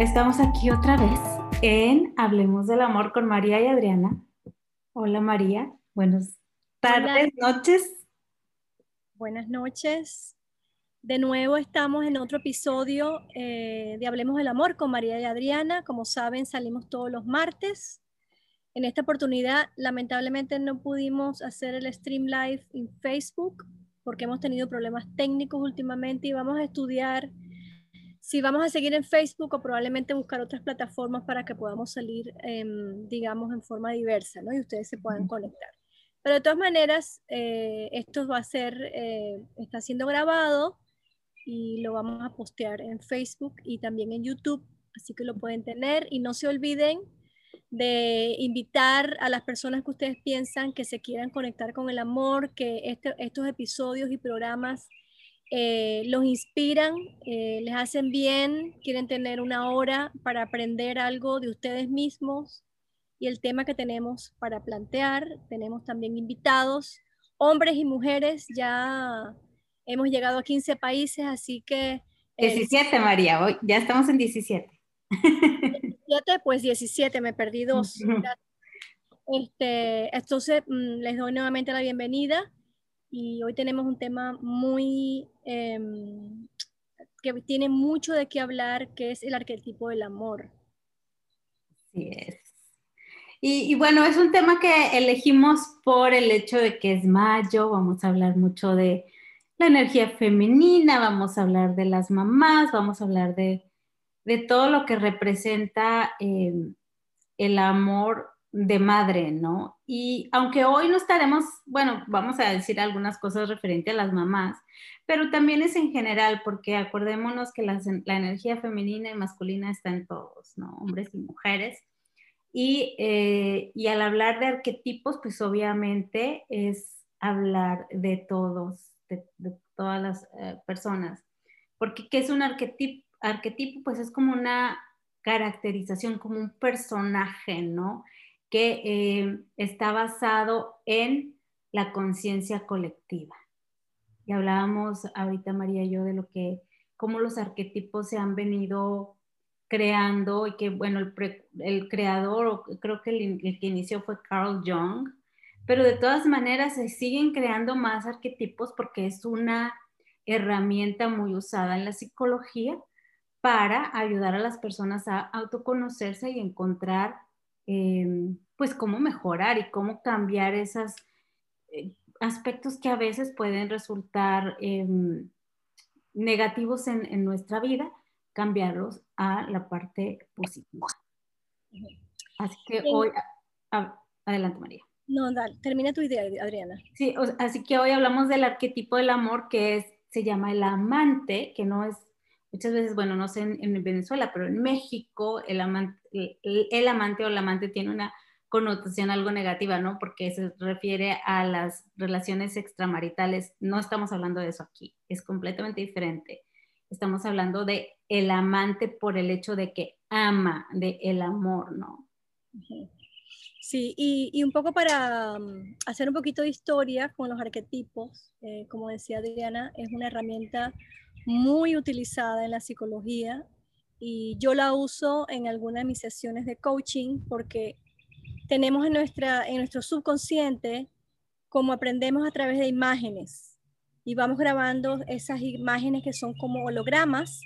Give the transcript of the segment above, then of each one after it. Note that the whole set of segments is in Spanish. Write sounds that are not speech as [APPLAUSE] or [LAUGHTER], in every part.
Estamos aquí otra vez en Hablemos del Amor con María y Adriana. Hola María, buenas tardes, noches. Buenas noches. De nuevo estamos en otro episodio eh, de Hablemos del Amor con María y Adriana. Como saben, salimos todos los martes. En esta oportunidad, lamentablemente no pudimos hacer el stream live en Facebook porque hemos tenido problemas técnicos últimamente y vamos a estudiar si vamos a seguir en Facebook o probablemente buscar otras plataformas para que podamos salir, digamos, en forma diversa, ¿no? Y ustedes se puedan conectar. Pero de todas maneras, eh, esto va a ser, eh, está siendo grabado y lo vamos a postear en Facebook y también en YouTube, así que lo pueden tener y no se olviden de invitar a las personas que ustedes piensan que se quieran conectar con el amor, que este, estos episodios y programas eh, los inspiran, eh, les hacen bien, quieren tener una hora para aprender algo de ustedes mismos y el tema que tenemos para plantear. Tenemos también invitados, hombres y mujeres, ya hemos llegado a 15 países, así que... 17, eh, María, hoy ya estamos en 17. 17, pues 17, me perdí dos. Este, entonces, mm, les doy nuevamente la bienvenida y hoy tenemos un tema muy em, que tiene mucho de qué hablar, que es el arquetipo del amor. Así es. Y, bueno, es un tema que elegimos por el hecho de que es mayo, vamos a hablar mucho de la energía femenina, vamos a hablar de las mamás, vamos a hablar de, todo lo que representa em, el amor de madre, ¿no? Y aunque hoy no estaremos, bueno, vamos a decir algunas cosas referente a las mamás, pero también es en general, porque acordémonos que la, energía femenina y masculina está en todos, ¿no? Hombres y mujeres. Y, eh, y al hablar de arquetipos, pues obviamente es hablar de todos, de, todas las eh, personas. Porque ¿qué es un arquetipo? Arquetipo, pues es como una caracterización, como un personaje, ¿no? Que eh, está basado en la conciencia colectiva. Y hablábamos ahorita María y yo de lo que, cómo los arquetipos se han venido creando y que, bueno, el, creador, creo que el, el, que inició fue Carl Jung, pero de todas maneras se siguen creando más arquetipos porque es una herramienta muy usada en la psicología para ayudar a las personas a autoconocerse y encontrar Em, pues cómo mejorar y cómo cambiar esos eh, aspectos que a veces pueden resultar em, negativos en, nuestra vida, cambiarlos a la parte positiva. Así que hoy, adelante María. No, dale, termina tu idea, Adriana. Sí, así que hoy hablamos del arquetipo del amor que es, se llama el amante, que no es muchas veces, bueno, no sé en, Venezuela, pero en México el amante, el, amante o la amante tiene una connotación algo negativa, ¿no? Porque se refiere a las relaciones extramaritales. No estamos hablando de eso aquí, es completamente diferente. Estamos hablando de el amante por el hecho de que ama, de el amor, ¿no? Sí, y, un poco para um, hacer un poquito de historia con los arquetipos, eh, como decía Adriana, es una herramienta muy utilizada en la psicología y yo la uso en algunas de mis sesiones de coaching porque tenemos en, nuestra, en nuestro subconsciente como aprendemos a través de imágenes y vamos grabando esas imágenes que son como hologramas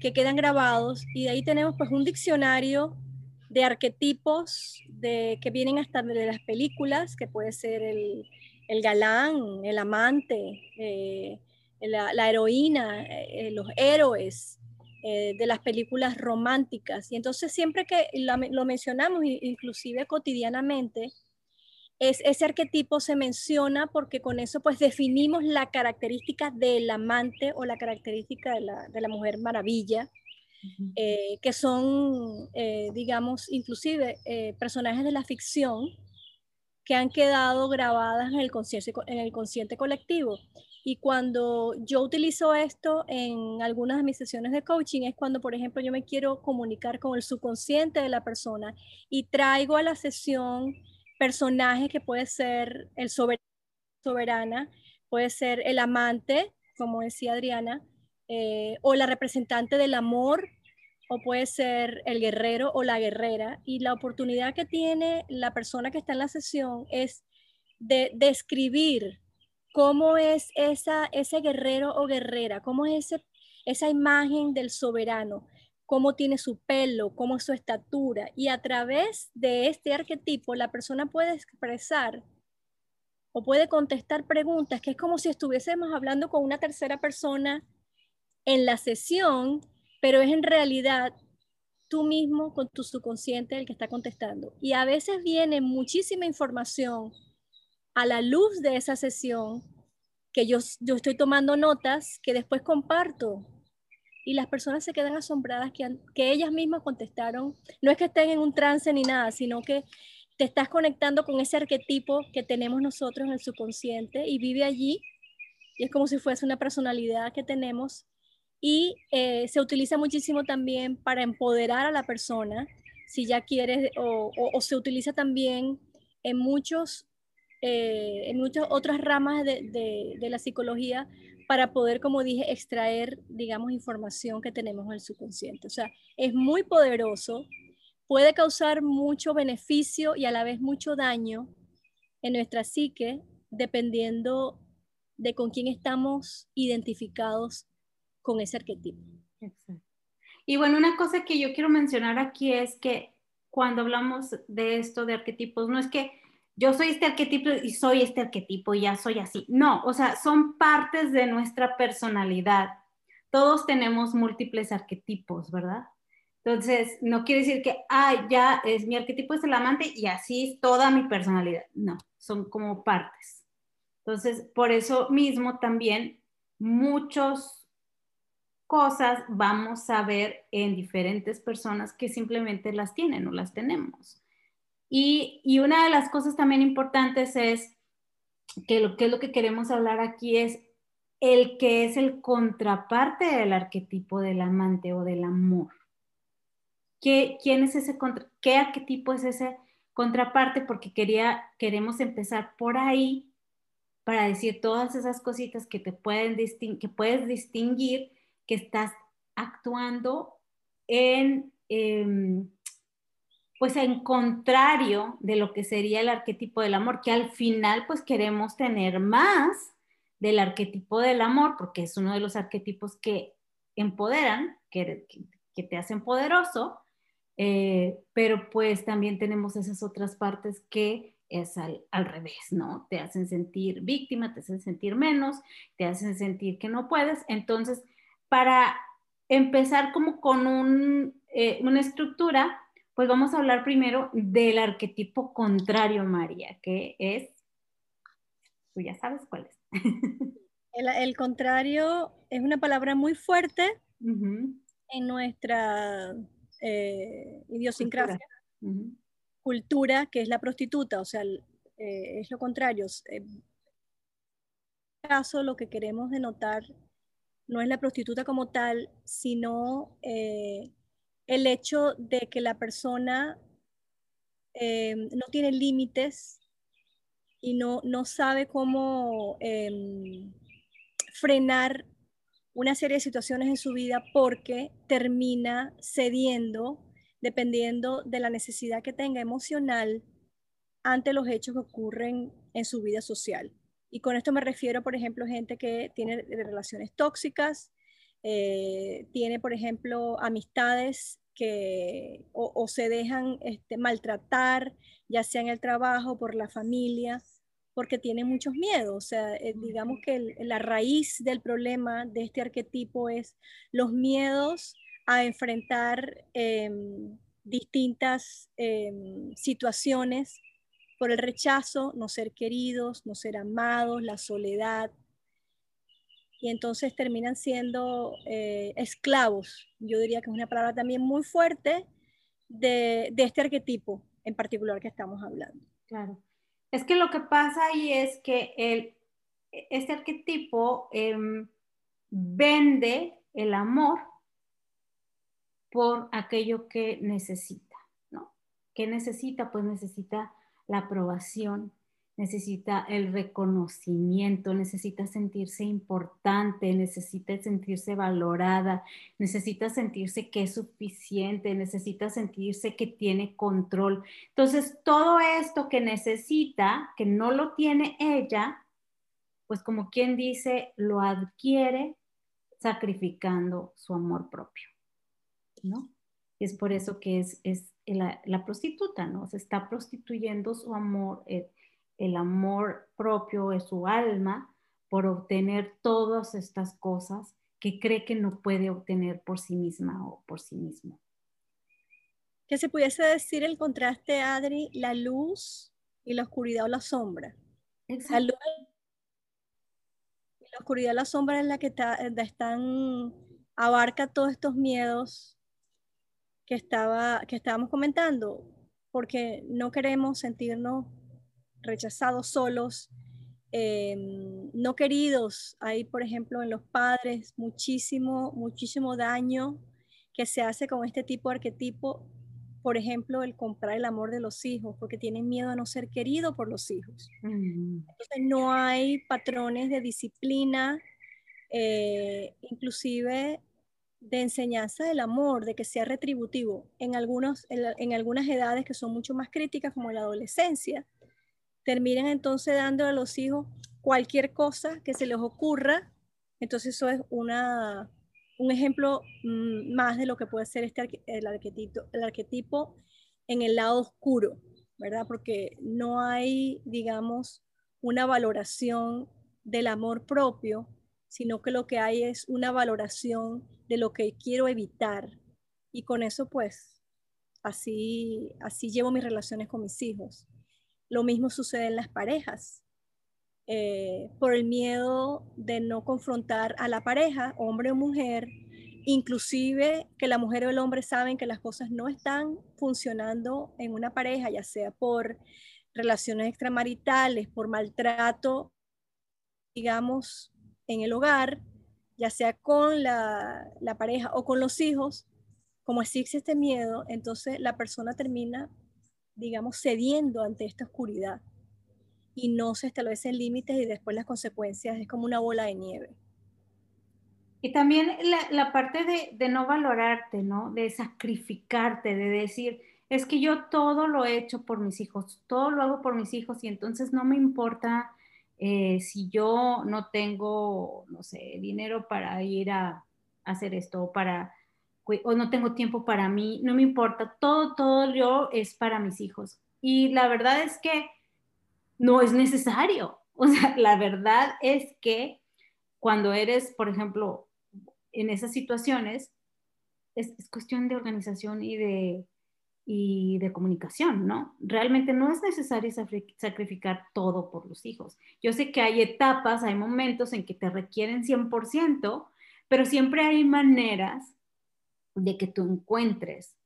que quedan grabados y de ahí tenemos pues un diccionario de arquetipos de, que vienen hasta de las películas, que puede ser el, el galán, el amante, eh, la, heroína, eh, los héroes eh, de las películas románticas. Y entonces siempre que lo mencionamos, inclusive cotidianamente, es, ese arquetipo se menciona porque con eso pues definimos la característica del amante o la característica de la, mujer maravilla, eh, que son, digamos, inclusive personajes de la ficción que han quedado grabadas en el consciente, en el consciente colectivo. Y cuando yo utilizo esto en algunas de mis sesiones de coaching es cuando, por ejemplo, yo me quiero comunicar con el subconsciente de la persona y traigo a la sesión personajes que puede ser el soberana, puede ser el amante, como decía Adriana, eh, o la representante del amor, o puede ser el guerrero o la guerrera. Y la oportunidad que tiene la persona que está en la sesión es de describir cómo es esa, ese guerrero o guerrera, cómo es esa imagen del soberano, cómo tiene su pelo, cómo es su estatura. Y a través de este arquetipo, la persona puede expresar o puede contestar preguntas que es como si estuviésemos hablando con una tercera persona en la sesión pero es en realidad tú mismo con tu subconsciente el que está contestando. Y a veces viene muchísima información a la luz de esa sesión que yo, yo estoy tomando notas que después comparto. Y las personas se quedan asombradas que, que ellas mismas contestaron. No es que estén en un trance ni nada, sino que te estás conectando con ese arquetipo que tenemos nosotros en el subconsciente y vive allí. Y es como si fuese una personalidad que tenemos y eh, se utiliza muchísimo también para empoderar a la persona, si ya quieres, o, se utiliza también en muchos, eh, en muchas otras ramas de, de, la psicología para poder, como dije, extraer, digamos, información que tenemos en el subconsciente. O sea, es muy poderoso, puede causar mucho beneficio y a la vez mucho daño en nuestra psique, dependiendo de con quién estamos identificados con ese arquetipo. Exacto. Y bueno, una cosa que yo quiero mencionar aquí es que cuando hablamos de esto de arquetipos, no es que yo soy este arquetipo y soy este arquetipo y ya soy así. No, o sea, son partes de nuestra personalidad. Todos tenemos múltiples arquetipos, ¿verdad? Entonces, no quiere decir que, ah, ya es mi arquetipo es el amante y así es toda mi personalidad. No, son como partes. Entonces, por eso mismo también muchos cosas vamos a ver en diferentes personas que simplemente las tienen o las tenemos. Y, una de las cosas también importantes es que lo que es lo que queremos hablar aquí es el que es el contraparte del arquetipo del amante o del amor. ¿Qué, ¿Quién es ese contra, qué arquetipo es ese contraparte? Porque quería, queremos empezar por ahí para decir todas esas cositas que te pueden que puedes distinguir que estás actuando en, em, pues en contrario de lo que sería el arquetipo del amor, que al final pues queremos tener más del arquetipo del amor, porque es uno de los arquetipos que empoderan, que, que, te hacen poderoso, eh, pero pues también tenemos esas otras partes que es al, al, revés, ¿no? Te hacen sentir víctima, te hacen sentir menos, te hacen sentir que no puedes. Entonces, para empezar como con eh, una estructura, pues vamos a hablar primero del arquetipo contrario, María, que es, tú ya sabes cuál es. [LAUGHS] El, contrario es una palabra muy fuerte en nuestra eh, idiosincrasia, cultura. que es la prostituta, o sea, eh, es lo contrario. En este caso, lo que queremos denotar no es la prostituta como tal, sino eh, el hecho de que la persona eh, no tiene límites y no, no sabe cómo em, frenar una serie de situaciones en su vida porque termina cediendo dependiendo de la necesidad que tenga emocional ante los hechos que ocurren en su vida social. Y con esto me refiero, por ejemplo, gente que tiene relaciones tóxicas, eh, tiene, por ejemplo, amistades que o, se dejan este, maltratar, ya sea en el trabajo, por la familia, porque tienen muchos miedos. O sea, eh, digamos que la raíz del problema de este arquetipo es los miedos a enfrentar em, distintas em, situaciones por el rechazo, no ser queridos, no ser amados, la soledad. Y entonces terminan siendo eh, esclavos. Yo diría que es una palabra también muy fuerte de, este arquetipo en particular que estamos hablando. Claro. Es que lo que pasa ahí es que el, este arquetipo em, vende el amor por aquello que necesita, ¿no? ¿Qué necesita? Pues necesita la aprobación, necesita el reconocimiento, necesita sentirse importante, necesita sentirse valorada, necesita sentirse que es suficiente, necesita sentirse que tiene control. Entonces, todo esto que necesita, que no lo tiene ella, pues como quien dice, lo adquiere sacrificando su amor propio, ¿no? Y es por eso que es, es la, prostituta, ¿no? Se está prostituyendo su amor. Eh, el amor propio de su alma por obtener todas estas cosas que cree que no puede obtener por sí misma o por sí mismo. Que se pudiese decir el contraste, Adri, la luz y la oscuridad o la sombra. La luz y la oscuridad, la sombra es la que están, abarca todos estos miedos que, estaba, que estábamos comentando, porque no queremos sentirnos rechazados, solos, em, no queridos. Hay, por ejemplo, en los padres muchísimo, muchísimo daño que se hace con este tipo de arquetipo. Por ejemplo, el comprar el amor de los hijos, porque tienen miedo a no ser querido por los hijos. Entonces, no hay patrones de disciplina, eh, inclusive de enseñanza del amor, de que sea retributivo en, algunos, en, algunas edades que son mucho más críticas, como la adolescencia, terminan entonces dando a los hijos cualquier cosa que se les ocurra. Entonces eso es una, un ejemplo mm, más de lo que puede ser este, el, arquetipo, el arquetipo en el lado oscuro, ¿verdad? Porque no hay, digamos, una valoración del amor propio, sino que lo que hay es una valoración de lo que quiero evitar. Y con eso, pues, así, así llevo mis relaciones con mis hijos. Lo mismo sucede en las parejas. Eh, por el miedo de no confrontar a la pareja, hombre o mujer, inclusive que la mujer o el hombre saben que las cosas no están funcionando en una pareja, ya sea por relaciones extramaritales, por maltrato, digamos, en el hogar, ya sea con la, la pareja o con los hijos, como existe este miedo, entonces la persona termina digamos, cediendo ante esta oscuridad y no se establecen límites y después las consecuencias es como una bola de nieve. Y también la, parte de, de, no valorarte, ¿no? De sacrificarte, de decir, es que yo todo lo he hecho por mis hijos, todo lo hago por mis hijos y entonces no me importa eh, si yo no tengo, no sé, dinero para ir a, hacer esto para o no tengo tiempo para mí, no me importa, todo, todo yo es para mis hijos. Y la verdad es que no es necesario. [LAUGHS] O sea, la verdad es que cuando eres, por ejemplo, en esas situaciones, es, cuestión de organización y de, y de comunicación, ¿no? Realmente no es necesario sacrificar todo por los hijos. Yo sé que hay etapas, hay momentos en que te requieren 100%, pero siempre hay maneras de que tú encuentres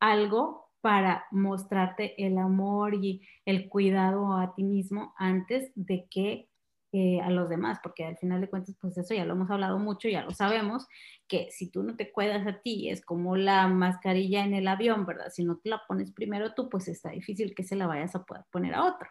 algo para mostrarte el amor y el cuidado a ti mismo antes de que eh, a los demás, porque al final de cuentas, pues eso ya lo hemos hablado mucho, ya lo sabemos, que si tú no te cuidas a ti, es como la mascarilla en el avión, ¿verdad? Si no te la pones primero tú, pues está difícil que se la vayas a poder poner a otro,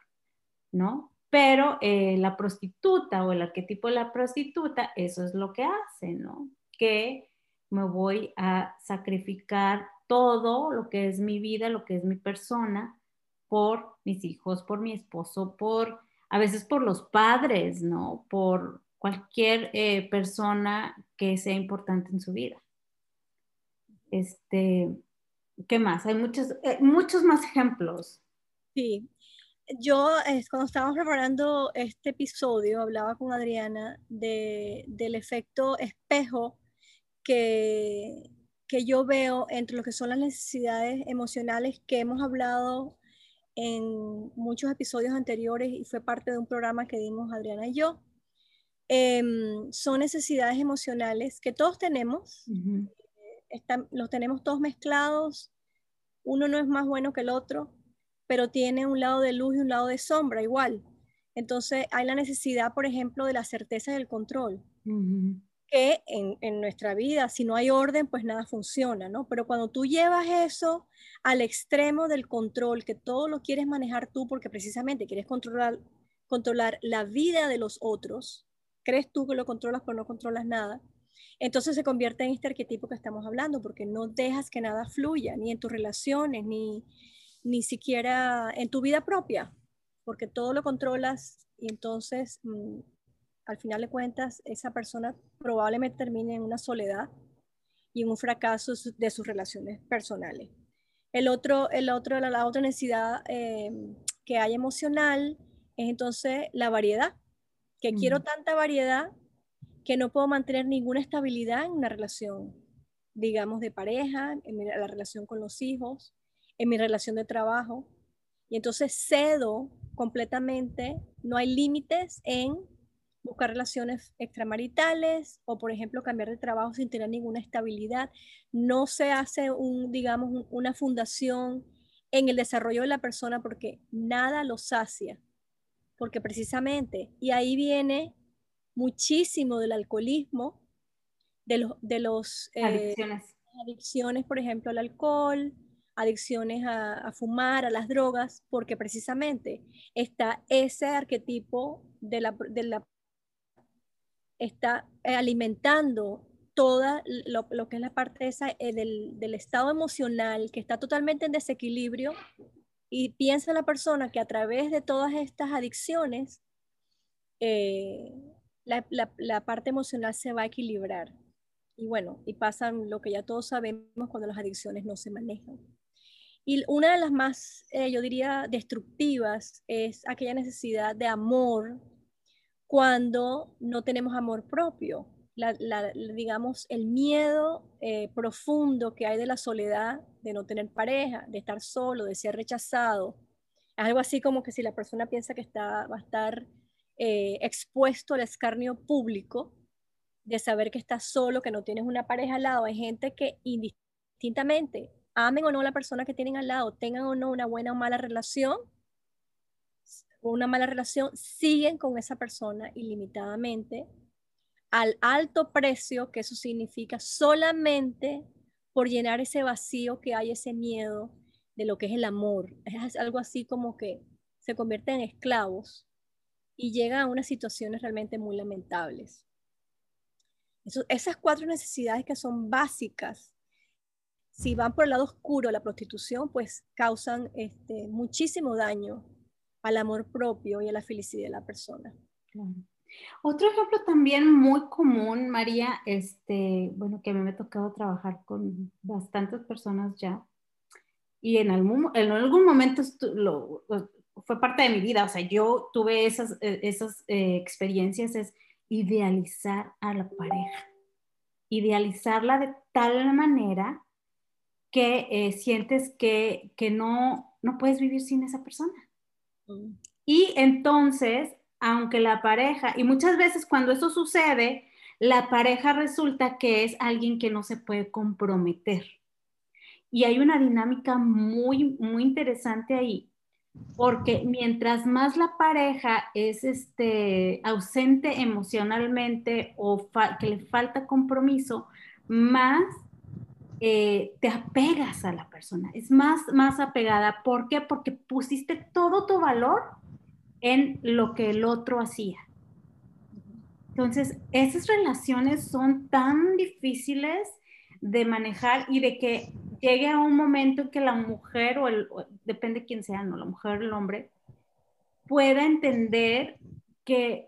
¿no? Pero eh, la prostituta o el arquetipo de la prostituta, eso es lo que hace, ¿no? Que me voy a sacrificar todo lo que es mi vida, lo que es mi persona, por mis hijos, por mi esposo, por a veces por los padres, ¿no? Por cualquier eh, persona que sea importante en su vida. Este, ¿qué más? Hay muchos, eh, muchos más ejemplos. Sí, yo cuando estábamos preparando este episodio hablaba con Adriana de, del efecto espejo que, que yo veo entre lo que son las necesidades emocionales que hemos hablado en muchos episodios anteriores y fue parte de un programa que dimos Adriana y yo. Em, son necesidades emocionales que todos tenemos, están, los tenemos todos mezclados, uno no es más bueno que el otro, pero tiene un lado de luz y un lado de sombra igual. Entonces hay la necesidad, por ejemplo, de la certeza del control que en, nuestra vida, si no hay orden, pues nada funciona, ¿no? Pero cuando tú llevas eso al extremo del control, que todo lo quieres manejar tú porque precisamente quieres controlar controlar la vida de los otros, crees tú que lo controlas pero no controlas nada, entonces se convierte en este arquetipo que estamos hablando, porque no dejas que nada fluya, ni en tus relaciones, ni, ni siquiera en tu vida propia, porque todo lo controlas y entonces mm, al final de cuentas esa persona probablemente termine en una soledad y en un fracaso de sus relaciones personales. El otro, el otro, la, otra necesidad eh, que hay emocional es entonces la variedad, que quiero tanta variedad que no puedo mantener ninguna estabilidad en una relación, digamos, de pareja, en la relación con los hijos, en mi relación de trabajo. Y entonces cedo completamente, no hay límites en buscar relaciones extramaritales o, por ejemplo, cambiar de trabajo sin tener ninguna estabilidad. No se hace un, digamos, una fundación en el desarrollo de la persona porque nada lo sacia. Porque precisamente, y ahí viene muchísimo del alcoholismo, de los, de los eh, adicciones. adicciones, por ejemplo, al alcohol, adicciones a, fumar, a las drogas, porque precisamente está ese arquetipo de la, de la está alimentando toda lo, que es la parte esa eh, del, estado emocional que está totalmente en desequilibrio y piensa la persona que a través de todas estas adicciones eh, la, la, la, parte emocional se va a equilibrar. Y bueno, y pasan lo que ya todos sabemos cuando las adicciones no se manejan. Y una de las más, eh, yo diría, destructivas es aquella necesidad de amor cuando no tenemos amor propio. La, la, digamos, el miedo eh, profundo que hay de la soledad, de no tener pareja, de estar solo, de ser rechazado. Es algo así como que si la persona piensa que está, va a estar eh, expuesto al escarnio público, de saber que estás solo, que no tienes una pareja al lado. Hay gente que indistintamente, amen o no a la persona que tienen al lado, tengan o no una buena o mala relación, o una mala relación, siguen con esa persona ilimitadamente al alto precio que eso significa solamente por llenar ese vacío que hay, ese miedo de lo que es el amor. Es algo así como que se convierten en esclavos y llega a unas situaciones realmente muy lamentables. esas cuatro necesidades que son básicas, si van por el lado oscuro, la prostitución, pues causan este, muchísimo daño al amor propio y a la felicidad de la persona. Otro ejemplo también muy común, María, este, bueno, que a mí me ha tocado trabajar con bastantes personas ya, y en algún, en algún momento lo, fue parte de mi vida, o sea, yo tuve esas, eh, esas eh, experiencias, es idealizar a la pareja, idealizarla de tal manera que eh, sientes que, que, no, no puedes vivir sin esa persona. Y entonces, aunque la pareja, y muchas veces cuando eso sucede, la pareja resulta que es alguien que no se puede comprometer. Y hay una dinámica muy, muy interesante ahí, porque mientras más la pareja es este, ausente emocionalmente o que le falta compromiso, más eh, te apegas a la persona, es más, más apegada. ¿Por qué? Porque pusiste todo tu valor en lo que el otro hacía. Entonces, esas relaciones son tan difíciles de manejar y de que llegue a un momento en que la mujer o el, depende quién sea, no, la mujer o el hombre, pueda entender que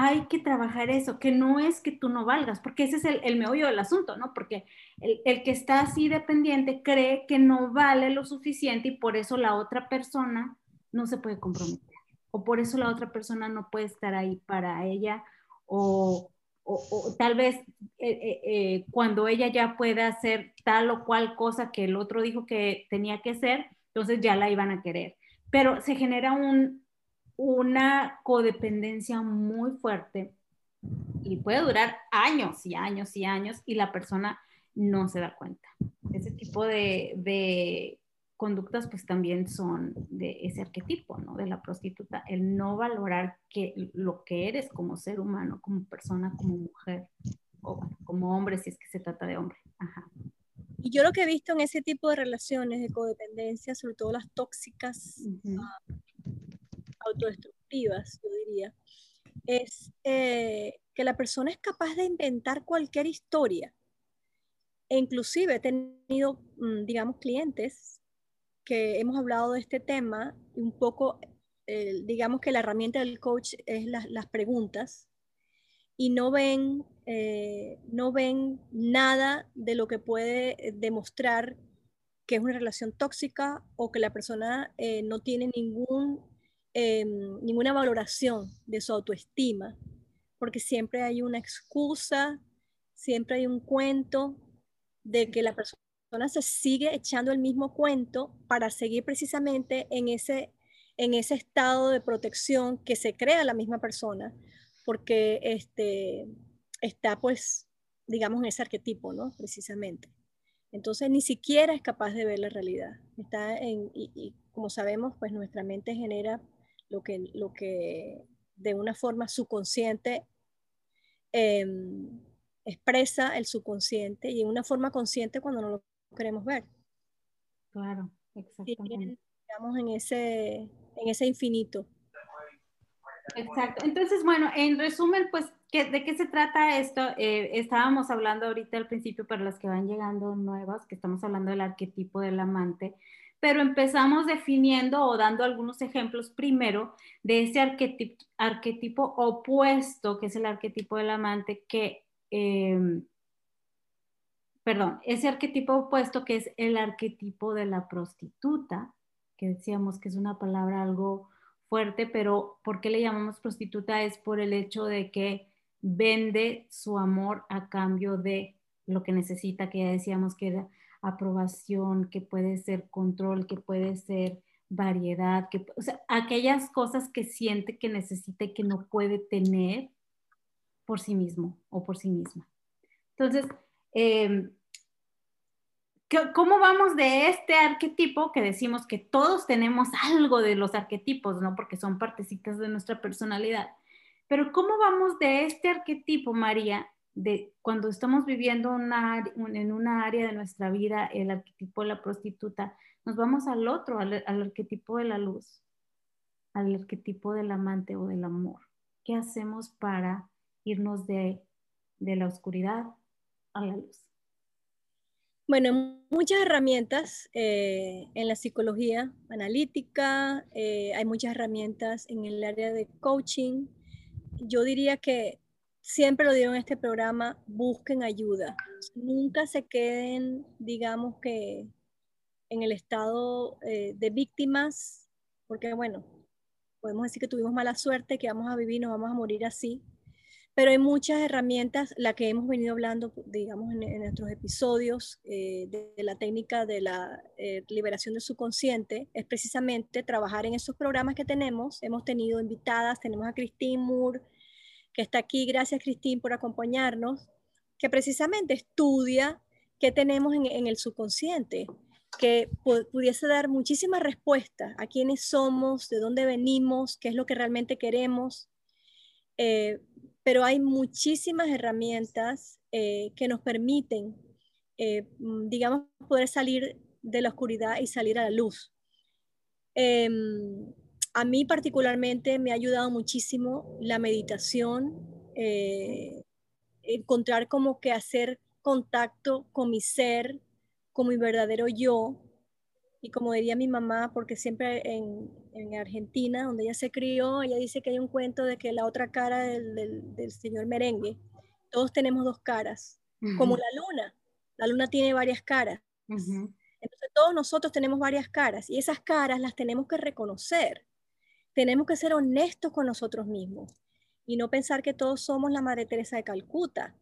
hay que trabajar eso, que no es que tú no valgas, porque ese es el, el meollo del asunto, ¿no? Porque el, el, que está así dependiente cree que no vale lo suficiente y por eso la otra persona no se puede comprometer, o por eso la otra persona no puede estar ahí para ella, o, o, tal vez eh, eh, eh, cuando ella ya pueda hacer tal o cual cosa que el otro dijo que tenía que hacer, entonces ya la iban a querer. Pero se genera un, una codependencia muy fuerte y puede durar años y años y años y la persona no se da cuenta. Ese tipo de, de conductas pues también son de ese arquetipo, ¿no? De la prostituta, el no valorar que, lo que eres como ser humano, como persona, como mujer, o como hombre si es que se trata de hombre. Ajá. Y yo lo que he visto en ese tipo de relaciones de codependencia, sobre todo las tóxicas, uh disruptivas, yo diría, es eh, que la persona es capaz de inventar cualquier historia. E inclusive he tenido, mm, digamos, clientes que hemos hablado de este tema y un poco, digamos que la herramienta del coach es las preguntas y no ven, eh, no ven nada de lo que puede demostrar que es una relación tóxica o que la persona eh, no tiene ningún, em, ninguna valoración de su autoestima, porque siempre hay una excusa, siempre hay un cuento de que la persona se sigue echando el mismo cuento para seguir precisamente en ese, en ese estado de protección que se crea la misma persona, porque este, está pues, digamos, en ese arquetipo, ¿no? Precisamente. Entonces ni siquiera es capaz de ver la realidad. Está en, y, como sabemos, pues nuestra mente genera lo que, lo que de una forma subconsciente em, expresa el subconsciente y en una forma consciente cuando no lo queremos ver. Claro, exactamente. Estamos en ese, en ese infinito. Exacto. Entonces, bueno, en resumen, pues ¿De qué se trata esto? Eh, estábamos hablando ahorita al principio para las que van llegando nuevas, que estamos hablando del arquetipo del amante, pero empezamos definiendo o dando algunos ejemplos primero de ese arquetipo, arquetipo opuesto, que es el arquetipo del amante, que, em, perdón, ese arquetipo opuesto que es el arquetipo de la prostituta, que decíamos que es una palabra algo fuerte, pero ¿por qué le llamamos prostituta? Es por el hecho de que vende su amor a cambio de lo que necesita, que ya decíamos que era aprobación, que puede ser control, que puede ser variedad, que, o sea, aquellas cosas que siente que necesita y que no puede tener por sí mismo o por sí misma. Entonces, em, ¿cómo vamos de este arquetipo que decimos que todos tenemos algo de los arquetipos, ¿no? Porque son partecitas de nuestra personalidad. Pero ¿cómo vamos de este arquetipo, María, de cuando estamos viviendo en una área de nuestra vida, el arquetipo de la prostituta, nos vamos al otro, al, arquetipo de la luz, al arquetipo del amante o del amor? ¿Qué hacemos para irnos de, la oscuridad a la luz? Bueno, muchas herramientas eh, en la psicología analítica, eh, hay muchas herramientas en el área de coaching, yo diría que siempre lo digo en este programa, busquen ayuda. Nunca se queden, digamos que, en el estado eh, de víctimas, porque bueno, podemos decir que tuvimos mala suerte, que vamos a vivir, nos vamos a morir así, pero hay muchas herramientas, la que hemos venido hablando, digamos, en, nuestros episodios eh, de, la técnica de la eh, liberación del subconsciente, es precisamente trabajar en esos programas que tenemos. Hemos tenido invitadas, tenemos a Christine Moore, que está aquí. Gracias, Christine, por acompañarnos, que precisamente estudia qué tenemos en, el subconsciente, que pudiese dar muchísimas respuestas a quiénes somos, de dónde venimos, qué es lo que realmente queremos. Eh, pero hay muchísimas herramientas eh, que nos permiten, eh, digamos, poder salir de la oscuridad y salir a la luz. A mí particularmente me ha ayudado muchísimo la meditación, eh, encontrar como que hacer contacto con mi ser, con mi verdadero yo, y como diría mi mamá, porque siempre en, Argentina, donde ella se crió, ella dice que hay un cuento de que la otra cara del, señor merengue, todos tenemos dos caras, como la luna. La luna tiene varias caras. Entonces todos nosotros tenemos varias caras y esas caras las tenemos que reconocer. Tenemos que ser honestos con nosotros mismos y no pensar que todos somos la Madre Teresa de Calcuta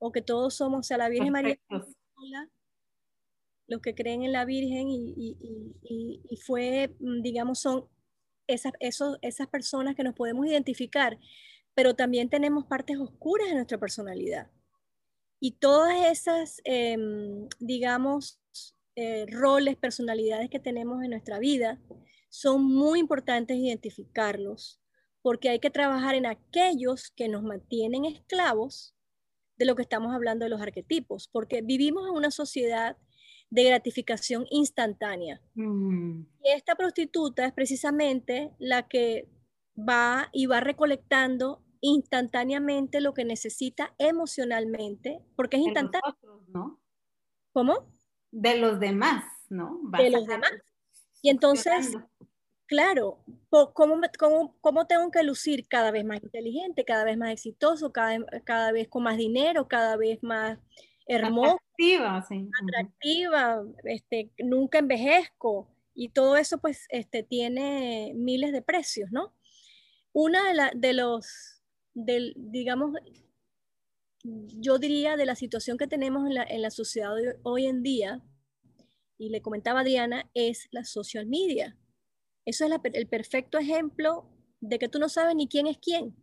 o que todos somos, o sea, la Virgen María los que creen en la Virgen y, fue, mm, digamos, son esas, esas personas que nos podemos identificar, pero también tenemos partes oscuras en nuestra personalidad. Y todas esas, em, digamos, eh, roles, personalidades que tenemos en nuestra vida, son muy importantes identificarlos, porque hay que trabajar en aquellos que nos mantienen esclavos de lo que estamos hablando de los arquetipos, porque vivimos en una sociedad de gratificación instantánea. Mm. Y esta prostituta es precisamente la que va y va recolectando instantáneamente lo que necesita emocionalmente, porque es instantáneo. ¿no? ¿Cómo? De los demás, ¿no? de los demás. Y entonces, claro, ¿cómo, cómo, cómo tengo que lucir cada vez más inteligente, cada vez más exitoso, cada, cada vez con más dinero, cada vez más hermosa, atractiva, sí. atractiva este, nunca envejezco y todo eso pues este, tiene miles de precios, ¿no? Una de, la, de los, del, digamos, yo diría de la situación que tenemos en la, en la sociedad hoy en día, y le comentaba a Diana, es la social media. Eso es el perfecto ejemplo de que tú no sabes ni quién es quién.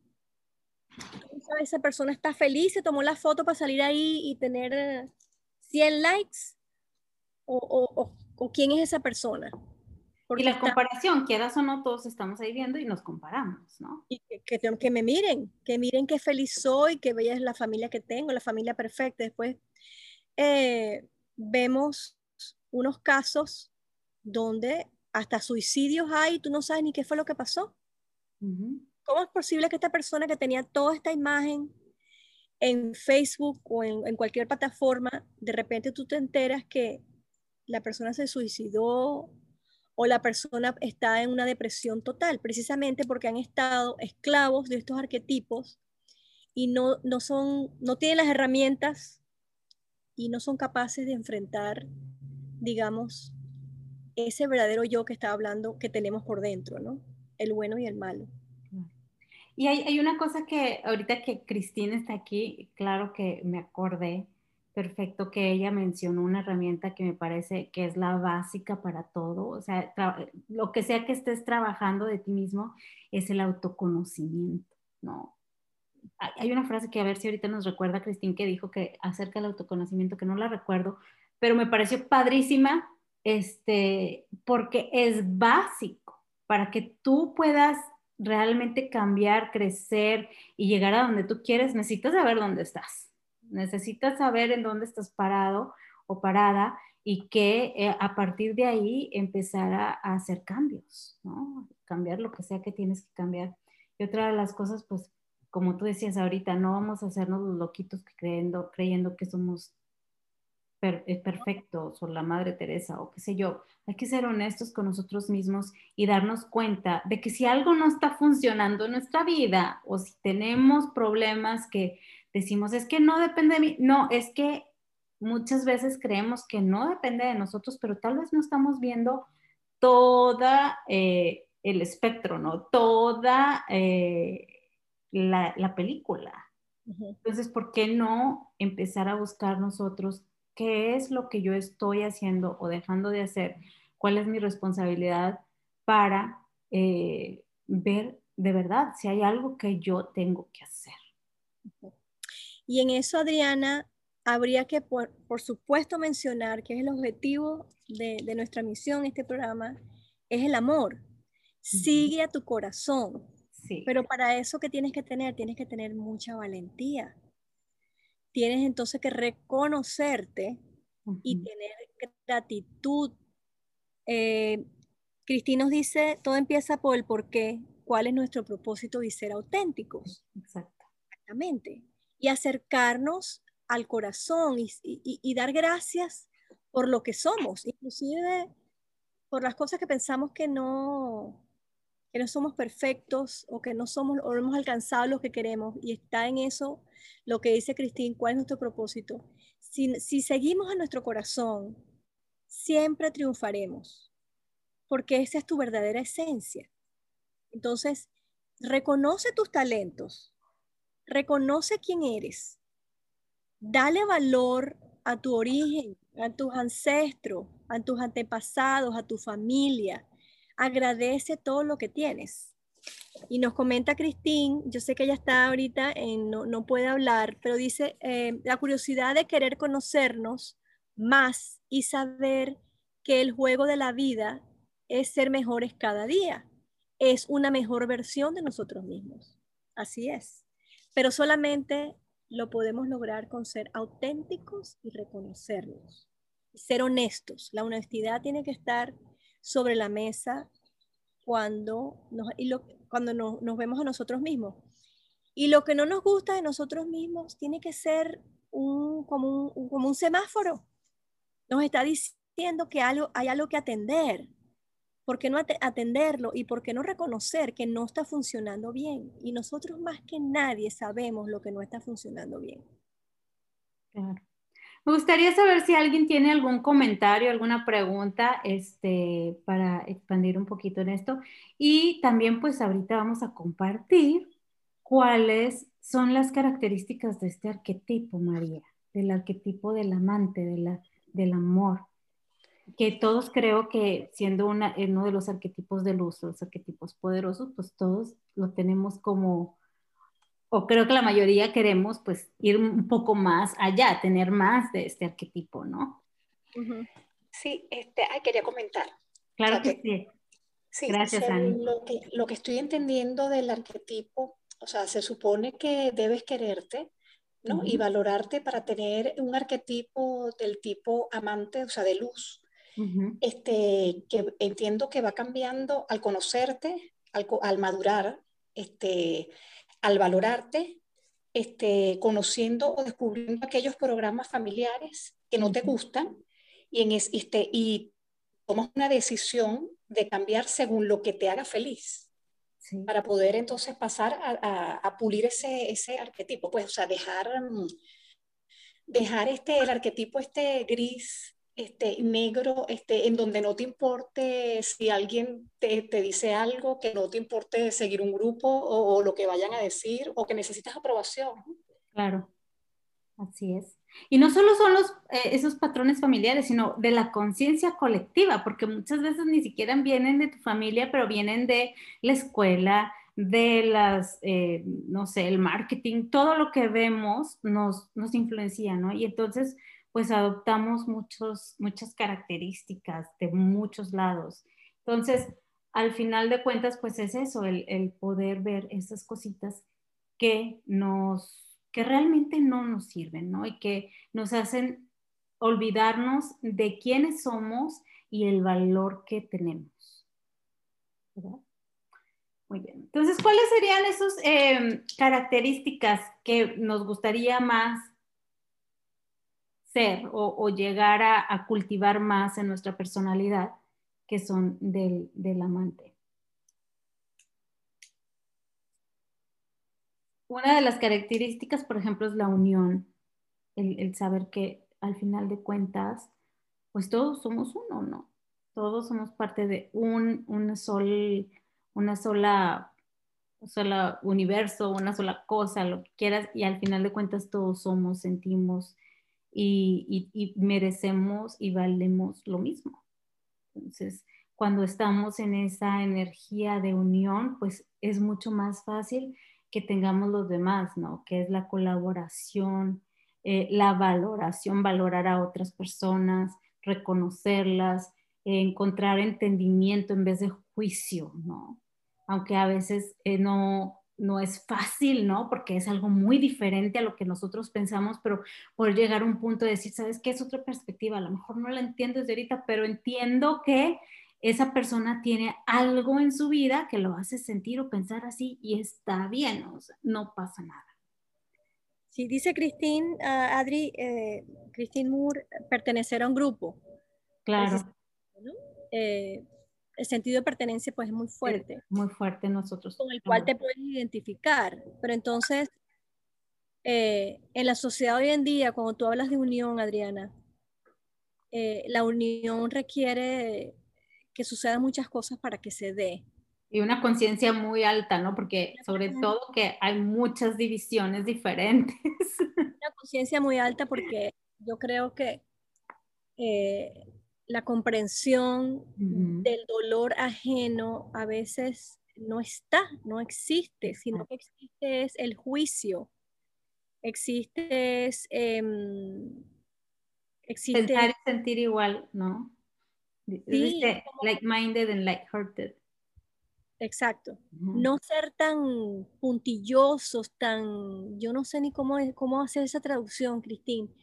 Tú sabes, esa persona está feliz, se tomó la foto para salir ahí y tener 100 eh, likes, o, o, o, quién es esa persona. Porque y la comparación, quieras o no, todos estamos ahí viendo y nos comparamos, ¿no? Y que, que, que, me miren, que miren qué feliz soy, qué bella es la familia que tengo, la familia perfecta. Después eh, vemos unos casos donde hasta suicidios hay y tú no sabes ni qué fue lo que pasó. ¿Cómo es posible que esta persona que tenía toda esta imagen en Facebook o en, en cualquier plataforma, de repente tú te enteras que la persona se suicidó o la persona está en una depresión total, precisamente porque han estado esclavos de estos arquetipos y no, no, son, no tienen las herramientas y no son capaces de enfrentar, digamos, ese verdadero yo que estaba hablando que tenemos por dentro, ¿no? El bueno y el malo. Y hay, hay una cosa que ahorita que Cristina está aquí, claro que me acordé, perfecto que ella mencionó una herramienta que me parece que es la básica para todo. O sea, lo que sea que estés trabajando de ti mismo es el autoconocimiento, ¿no? Hay una frase que a ver si ahorita nos recuerda Cristín que dijo que acerca del autoconocimiento, que no la recuerdo, pero me pareció padrísima, este, porque es básico para que tú puedas realmente cambiar, crecer y llegar a donde tú quieres, necesitas saber dónde estás necesitas saber en dónde estás parado o parada y que eh, a partir de ahí empezar a, hacer cambios, ¿no? Cambiar lo que sea que tienes que cambiar. Y otra de las cosas, pues, como tú decías ahorita, no vamos a hacernos los loquitos creyendo, creyendo que somos eh, perfectos o la Madre Teresa o qué sé yo. Hay que ser honestos con nosotros mismos y darnos cuenta de que si algo no está funcionando en nuestra vida o si tenemos problemas que decimos, es que no depende de mí. No, es que muchas veces creemos que no depende de nosotros, pero tal vez no estamos viendo toda eh, el espectro, ¿no? Toda eh, la, película. Entonces, ¿por qué no empezar a buscar nosotros qué es lo que yo estoy haciendo o dejando de hacer? ¿Cuál es mi responsabilidad para eh, ver de verdad si hay algo que yo tengo que hacer? Y en eso, Adriana, habría que, por, supuesto, mencionar que es el objetivo de, nuestra misión, este programa, es el amor. Sigue a tu corazón. Sí. Pero para eso, ¿qué tienes que tener? Tienes que tener mucha valentía. Tienes entonces que reconocerte y tener gratitud. Eh, Cristina nos dice, todo empieza por el por qué, cuál es nuestro propósito y ser auténticos. Exacto. Exactamente y acercarnos al corazón y, dar gracias por lo que somos, inclusive por las cosas que pensamos que no, que no somos perfectos o que no somos o no hemos alcanzado lo que queremos. Y está en eso lo que dice Cristín, cuál es nuestro propósito. Si, si seguimos a nuestro corazón, siempre triunfaremos, porque esa es tu verdadera esencia. Entonces, reconoce tus talentos, Reconoce quién eres. Dale valor a tu origen, a tus ancestros, a tus antepasados, a tu familia. Agradece todo lo que tienes. Y nos comenta Cristín, yo sé que ella está ahorita, en, no, puede hablar, pero dice eh, la curiosidad de querer conocernos más y saber que el juego de la vida es ser mejores cada día, es una mejor versión de nosotros mismos. Así es pero solamente lo podemos lograr con ser auténticos y reconocernos, ser honestos. La honestidad tiene que estar sobre la mesa cuando nos, cuando nos vemos a nosotros mismos. Y lo que no nos gusta de nosotros mismos tiene que ser un, como, un, como un semáforo. Nos está diciendo que algo, hay algo que atender. ¿Por qué no atenderlo y por qué no reconocer que no está funcionando bien? Y nosotros más que nadie sabemos lo que no está funcionando bien. Claro. Me gustaría saber si alguien tiene algún comentario, alguna pregunta este, para expandir un poquito en esto. Y también pues ahorita vamos a compartir cuáles son las características de este arquetipo, María, del arquetipo del amante, de la, del amor, que todos creo que siendo una, uno de los arquetipos de luz, los arquetipos poderosos, pues todos lo tenemos como, o creo que la mayoría queremos pues ir un poco más allá, tener más de este arquetipo, ¿no? Sí, este, quería comentar. Claro que, sí. Sí, Gracias, Lo que, lo que estoy entendiendo del arquetipo o sea, se supone que debes quererte, ¿no? Y valorarte para tener un arquetipo del tipo amante, o sea, de luz. este, que entiendo que va cambiando al conocerte, al, madurar, este, al valorarte, este, conociendo o descubriendo aquellos programas familiares que no te gustan y, en este, y tomas una decisión de cambiar según lo que te haga feliz para poder entonces pasar a, a, pulir ese, ese, arquetipo, pues, o sea, dejar, mm, dejar este, el arquetipo este gris, este negro, este, en donde no te importe si alguien te, dice algo, que no te importe seguir un grupo o, o, lo que vayan a decir, o que necesitas aprobación. Claro, así es. Y no solo son los, eh, esos patrones familiares, sino de la conciencia colectiva, porque muchas veces ni siquiera vienen de tu familia, pero vienen de la escuela, de las, eh, no sé, el marketing, todo lo que vemos nos, nos influencia, ¿no? Y entonces, pues adoptamos muchos, muchas características de muchos lados. Entonces, al final de cuentas, pues es eso, el, el poder ver esas cositas que nos que realmente no nos sirven, ¿no? Y que nos hacen olvidarnos de quiénes somos y el valor que tenemos. ¿verdad? Muy bien. Entonces, ¿cuáles serían esas em, características que nos gustaría más ser o, llegar a, cultivar más en nuestra personalidad que son del, del amante? una de las características, por ejemplo, es la unión, el, saber que al final de cuentas, pues todos somos uno, ¿no? Todos somos parte de un, una, sol, una sola, sola universo, una sola cosa, lo que quieras, y al final de cuentas todos somos, sentimos y, merecemos y valemos lo mismo. Entonces, cuando estamos en esa energía de unión, pues es mucho más fácil que tengamos los demás, ¿no? Que es la colaboración, eh, la valoración, valorar a otras personas, reconocerlas, encontrar entendimiento en vez de juicio, ¿no? Aunque a veces eh, no, no es fácil, ¿no? Porque es algo muy diferente a lo que nosotros pensamos, pero por llegar a un punto de decir, ¿sabes qué? Es otra perspectiva, a lo mejor no la entiendo desde ahorita, pero entiendo que esa persona tiene algo en su vida que lo hace sentir o pensar así y está bien, o sea, no pasa nada. Sí, dice Christine, ah, Adri, eh, Christine Moore, pertenecer a un grupo. Claro. Eh, el sentido de pertenencia pues es muy fuerte. muy fuerte nosotros. Con el cual te puedes identificar. Pero entonces, eh, en la sociedad hoy en día, cuando tú hablas de unión, Adriana, la unión requiere que sucedan muchas cosas para que se dé. Y una conciencia muy alta, ¿no? Porque sobre todo que hay muchas divisiones diferentes. [LAUGHS] Una conciencia muy alta porque yo creo que eh, la comprensión del dolor ajeno a veces no está, no existe, sino que existe es el juicio, existe es... Em, existe Pensar y sentir igual, ¿no? Sí, like-minded and like-hearted. Exacto. No ser tan puntillosos, tan, yo no sé ni cómo, cómo hacer esa traducción, Cristín,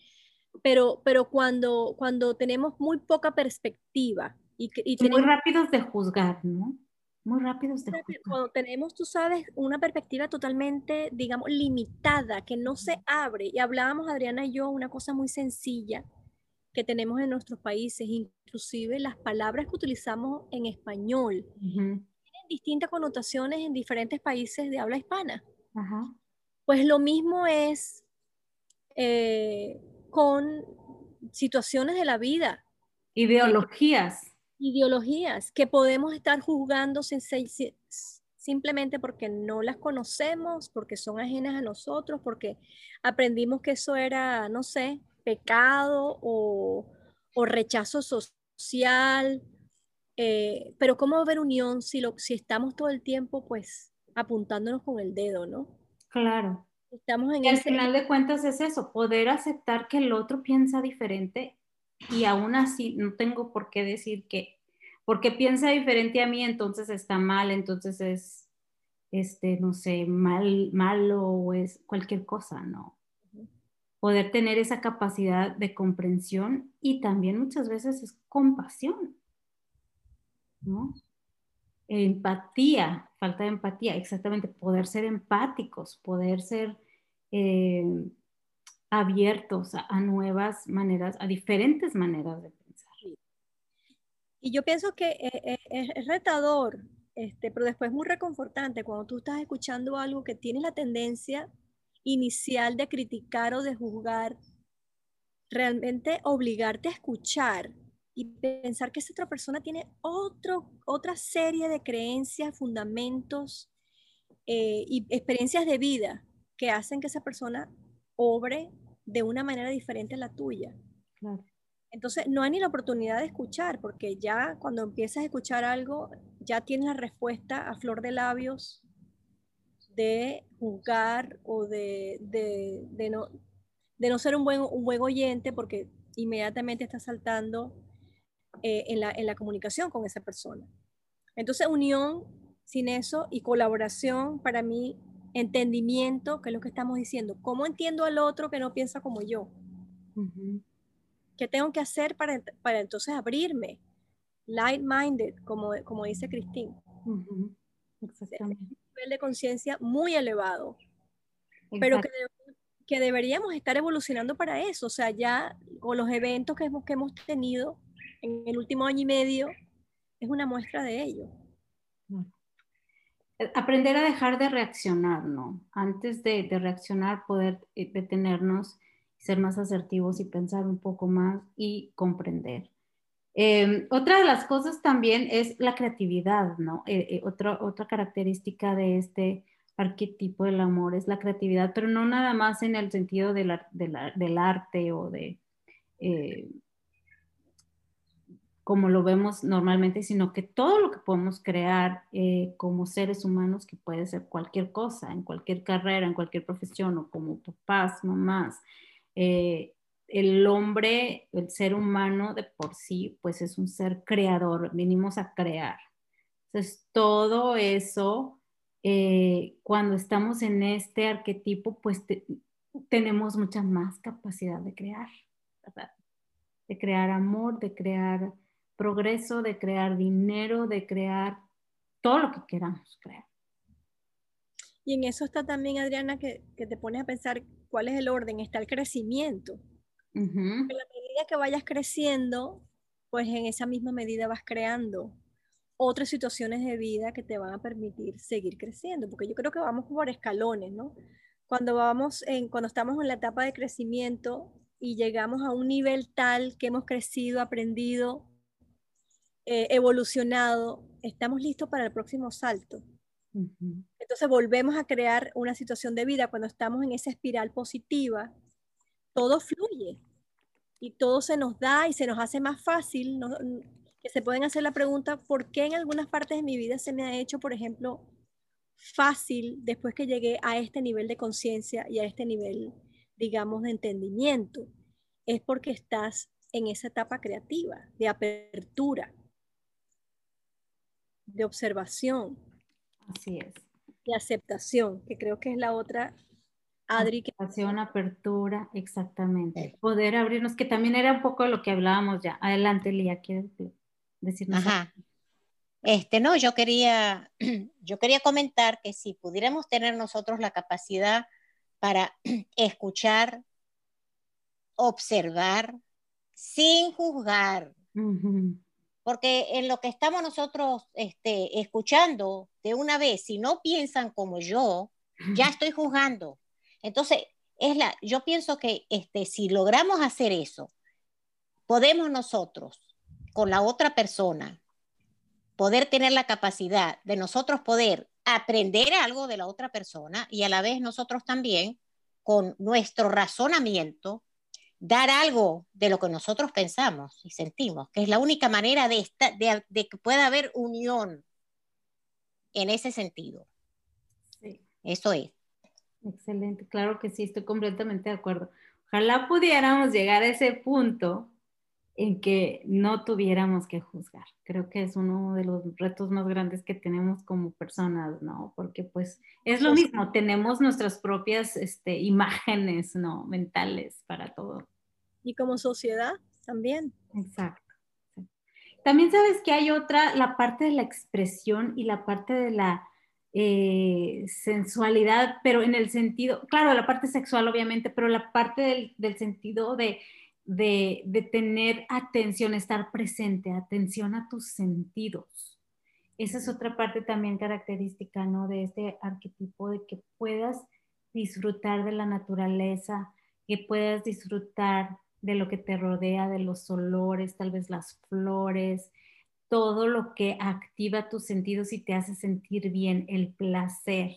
pero, pero cuando, cuando tenemos muy poca perspectiva y, y, muy rápidos de juzgar, ¿no? muy rápidos de Cuando tenemos, tú sabes, una perspectiva totalmente, digamos, limitada, que no se abre. Y hablábamos, Adriana y yo, una cosa muy sencilla que tenemos en nuestros países, inclusive las palabras que utilizamos en español, tienen distintas connotaciones en diferentes países de habla hispana. Pues lo mismo es eh, con situaciones de la vida. Ideologías ideologías que podemos estar juzgando simplemente porque no las conocemos, porque son ajenas a nosotros, porque aprendimos que eso era, no sé, pecado o, rechazo social. Eh, pero ¿cómo haber unión si, lo, si estamos todo el tiempo pues apuntándonos con el dedo, ¿no? Claro. Estamos en y al final de cuentas es eso, poder aceptar que el otro piensa diferente y aún así no tengo por qué decir que porque piensa diferente a mí, entonces está mal, entonces es, este, no sé, mal, malo o es cualquier cosa, ¿no? Poder tener esa capacidad de comprensión y también muchas veces es compasión, ¿no? Empatía, falta de empatía, exactamente, poder ser empáticos, poder ser eh, abiertos a, nuevas maneras, a diferentes maneras de pensar. Y yo pienso que eh, eh, es, retador, este, pero después muy reconfortante cuando tú estás escuchando algo que tiene la tendencia inicial de criticar o de juzgar, realmente obligarte a escuchar y pensar que esa otra persona tiene otro, otra serie de creencias, fundamentos y experiencias de vida que hacen que esa persona obre de una manera diferente a la tuya. Entonces, no hay ni la oportunidad de escuchar, porque ya cuando empiezas a escuchar algo, ya tienes la respuesta a flor de labios de juzgar o de, no, de no ser un buen, un buen oyente, porque inmediatamente estás saltando eh, en, la, en la comunicación con esa persona. Entonces, unión sin eso y colaboración para mí entendimiento, que es lo que estamos diciendo. ¿Cómo entiendo al otro que no piensa como yo? ¿Qué tengo que hacer para, para entonces abrirme? Light-minded, como, como dice Cristín. Exactamente. Un nivel de conciencia muy elevado, pero que, que, deberíamos estar evolucionando para eso. O sea, ya con los eventos que hemos, que hemos tenido en el último año y medio, es una muestra de ello aprender a dejar de reaccionar, ¿no? Antes de, reaccionar, poder eh, detenernos, ser más asertivos y pensar un poco más y comprender. Em, otra de las cosas también es la creatividad, ¿no? Eh, eh, otra, otra característica de este arquetipo del amor es la creatividad, pero no nada más en el sentido del arte o de como lo vemos normalmente, sino que todo lo que podemos crear eh, como seres humanos, que puede ser cualquier cosa, en cualquier carrera, en cualquier profesión, o como papás, mamás, eh, el hombre, el ser humano de por sí, pues es un ser creador, venimos a crear. Entonces, todo eso, eh, cuando estamos en este arquetipo, pues tenemos mucha más capacidad de crear, ¿verdad? De crear amor, de crear progreso, de crear dinero, de crear todo lo que queramos crear. Y en eso está también, Adriana, que, te pones a pensar cuál es el orden, está el crecimiento. En la medida que vayas creciendo, pues en esa misma medida vas creando otras situaciones de vida que te van a permitir seguir creciendo, porque yo creo que vamos por escalones, ¿no? Cuando vamos en, cuando estamos en la etapa de crecimiento y llegamos a un nivel tal que hemos crecido, aprendido, eh, evolucionado, estamos listos para el próximo salto. Entonces volvemos a crear una situación de vida cuando estamos en esa espiral positiva, todo fluye y todo se nos da y se nos hace más fácil, que se pueden hacer la pregunta, ¿por qué en algunas partes de mi vida se me ha hecho, por ejemplo, fácil después que llegué a este nivel de conciencia y a este nivel, digamos, de entendimiento? Es porque estás en esa etapa creativa, de apertura, de observación. Así es. Y aceptación, que creo que es la otra, Adri. Aceptación, apertura, exactamente. Poder abrirnos, que también era un poco lo que hablábamos ya. Adelante, Lía, ¿quieres decirnos? Ajá. Este, no, yo quería, [CLEARS THROAT] yo quería comentar que si pudiéramos tener nosotros la capacidad para [CLEARS THROAT] escuchar, observar, sin juzgar, porque en lo que estamos nosotros este, escuchando de una vez, si no piensan como yo, ya estoy juzgando. Entonces, es la, yo pienso que este, si logramos hacer eso, podemos nosotros, con la otra persona, poder tener la capacidad de nosotros poder aprender algo de la otra persona y a la vez nosotros también, con nuestro razonamiento, dar algo de lo que nosotros pensamos y sentimos, que es la única manera de, de, que pueda haber unión en ese sentido. Eso es. Excelente, claro que sí, estoy completamente de acuerdo. Ojalá pudiéramos llegar a ese punto en que no tuviéramos que juzgar. Creo que es uno de los retos más grandes que tenemos como personas, ¿no? Porque pues es lo mismo, tenemos nuestras propias este, imágenes, ¿no? Mentales para todo. Y como sociedad también. Exacto. También sabes que hay otra, la parte de la expresión y la parte de la eh, sensualidad, pero en el sentido, claro, la parte sexual obviamente, pero la parte del, del sentido de de, tener atención, estar presente, atención a tus sentidos. Esa es otra parte también característica, ¿no? De este arquetipo, de que puedas disfrutar de la naturaleza, que puedas disfrutar de lo que te rodea, de los olores, tal vez las flores, todo lo que activa tus sentidos y te hace sentir bien, el placer.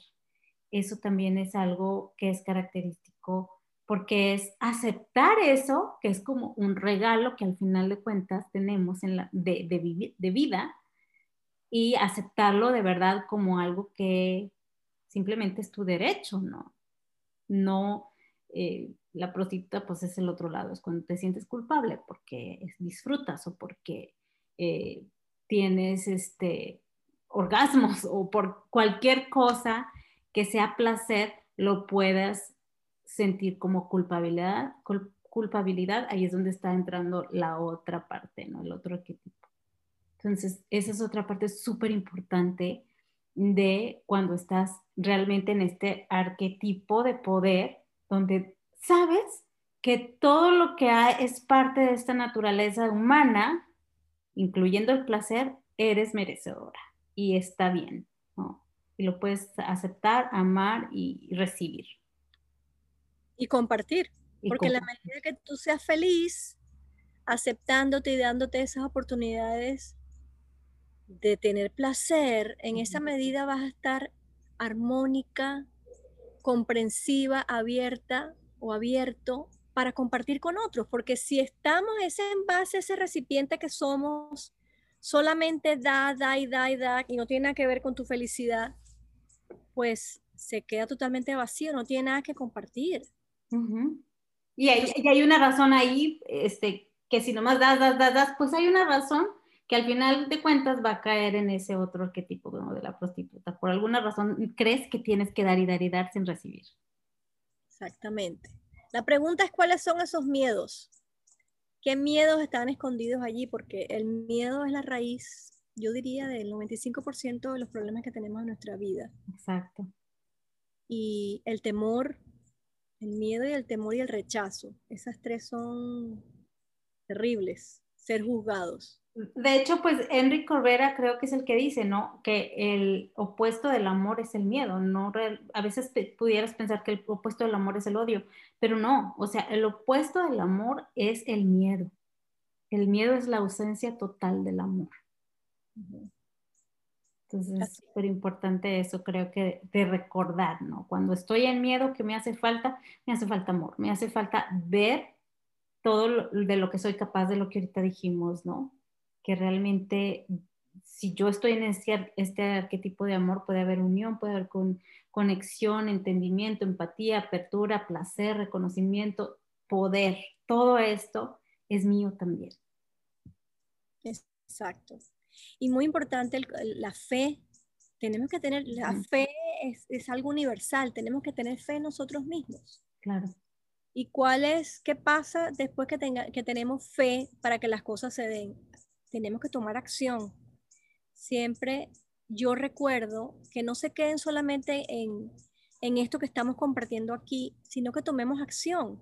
Eso también es algo que es característico porque es aceptar eso, que es como un regalo que al final de cuentas tenemos en la, de, vida, y aceptarlo de verdad como algo que simplemente es tu derecho, ¿no? No, eh, la prostituta pues es el otro lado, es cuando te sientes culpable porque disfrutas o porque eh, tienes este, orgasmos o por cualquier cosa que sea placer, lo puedas sentir como culpabilidad, culpabilidad, ahí es donde está entrando la otra parte, ¿no? El otro arquetipo. Entonces, esa es otra parte súper importante de cuando estás realmente en este arquetipo de poder, donde sabes que todo lo que hay es parte de esta naturaleza humana, incluyendo el placer, eres merecedora y está bien, ¿no? Y lo puedes aceptar, amar y recibir. Y compartir. porque en la medida que tú seas feliz, aceptándote y dándote esas oportunidades de tener placer, en esa medida vas a estar armónica, comprensiva, abierta o abierto para compartir con otros, porque si estamos ese envase, ese recipiente que somos, solamente da, da y da y da, y no tiene nada que ver con tu felicidad, pues se queda totalmente vacío, no tiene nada que compartir y, hay, una razón ahí, este, que si nomás das, das, das, das, pues hay una razón que al final de cuentas va a caer en ese otro arquetipo de la prostituta. Por alguna razón crees que tienes que dar y dar y dar sin recibir. Exactamente. La pregunta es cuáles son esos miedos. ¿Qué miedos están escondidos allí? Porque el miedo es la raíz, yo diría, del 95% de los problemas que tenemos en nuestra vida. Exacto. Y el temor el miedo y el temor y el rechazo. Esas tres son terribles, ser juzgados. De hecho, pues Enrique Corbera creo que es el que dice, ¿no? Que el opuesto del amor es el miedo, ¿no? A veces pudieras pensar que el opuesto del amor es el odio, pero no, o sea, el opuesto del amor es el miedo. El miedo es la ausencia total del amor. Entonces es súper importante eso, creo que de recordar, ¿no? Cuando estoy en miedo, que me hace falta? Me hace falta amor, me hace falta ver todo de lo que soy capaz, de lo que ahorita dijimos, ¿no? Que realmente si yo estoy en este, este arquetipo de amor, puede haber unión, puede haber con, conexión, entendimiento, empatía, apertura, placer, reconocimiento, poder. Todo esto es mío también. Exacto. Y muy importante la fe. Tenemos que tener, la fe es, algo universal, tenemos que tener fe en nosotros mismos. Claro. ¿Y cuál es, qué pasa después que, tenga, que tenemos fe para que las cosas se den? Tenemos que tomar acción. siempre yo recuerdo que no se queden solamente en, en esto que estamos compartiendo aquí, sino que tomemos acción.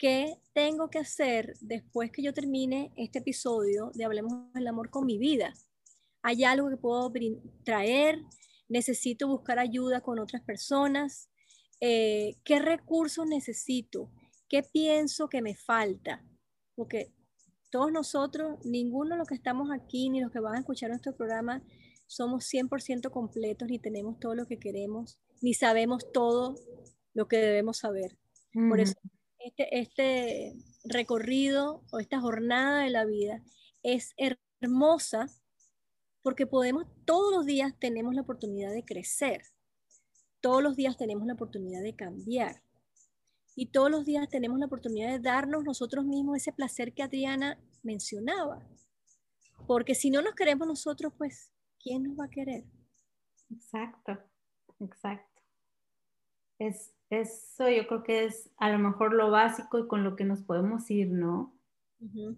¿Qué tengo que hacer después que yo termine este episodio de Hablemos del Amor con mi vida? ¿Hay algo que puedo traer? ¿Necesito buscar ayuda con otras personas? Eh, ¿Qué recursos necesito? ¿Qué pienso que me falta? Porque todos nosotros, ninguno de los que estamos aquí ni los que van a escuchar nuestro programa, somos 100% completos, ni tenemos todo lo que queremos, ni sabemos todo lo que debemos saber. Por eso, este, este recorrido o esta jornada de la vida es hermosa porque podemos, todos los días tenemos la oportunidad de crecer, todos los días tenemos la oportunidad de cambiar y todos los días tenemos la oportunidad de darnos nosotros mismos ese placer que Adriana mencionaba. Porque si no nos queremos nosotros, pues ¿quién nos va a querer? Exacto, exacto. Es, eso yo creo que es a lo mejor lo básico y con lo que nos podemos ir, ¿no?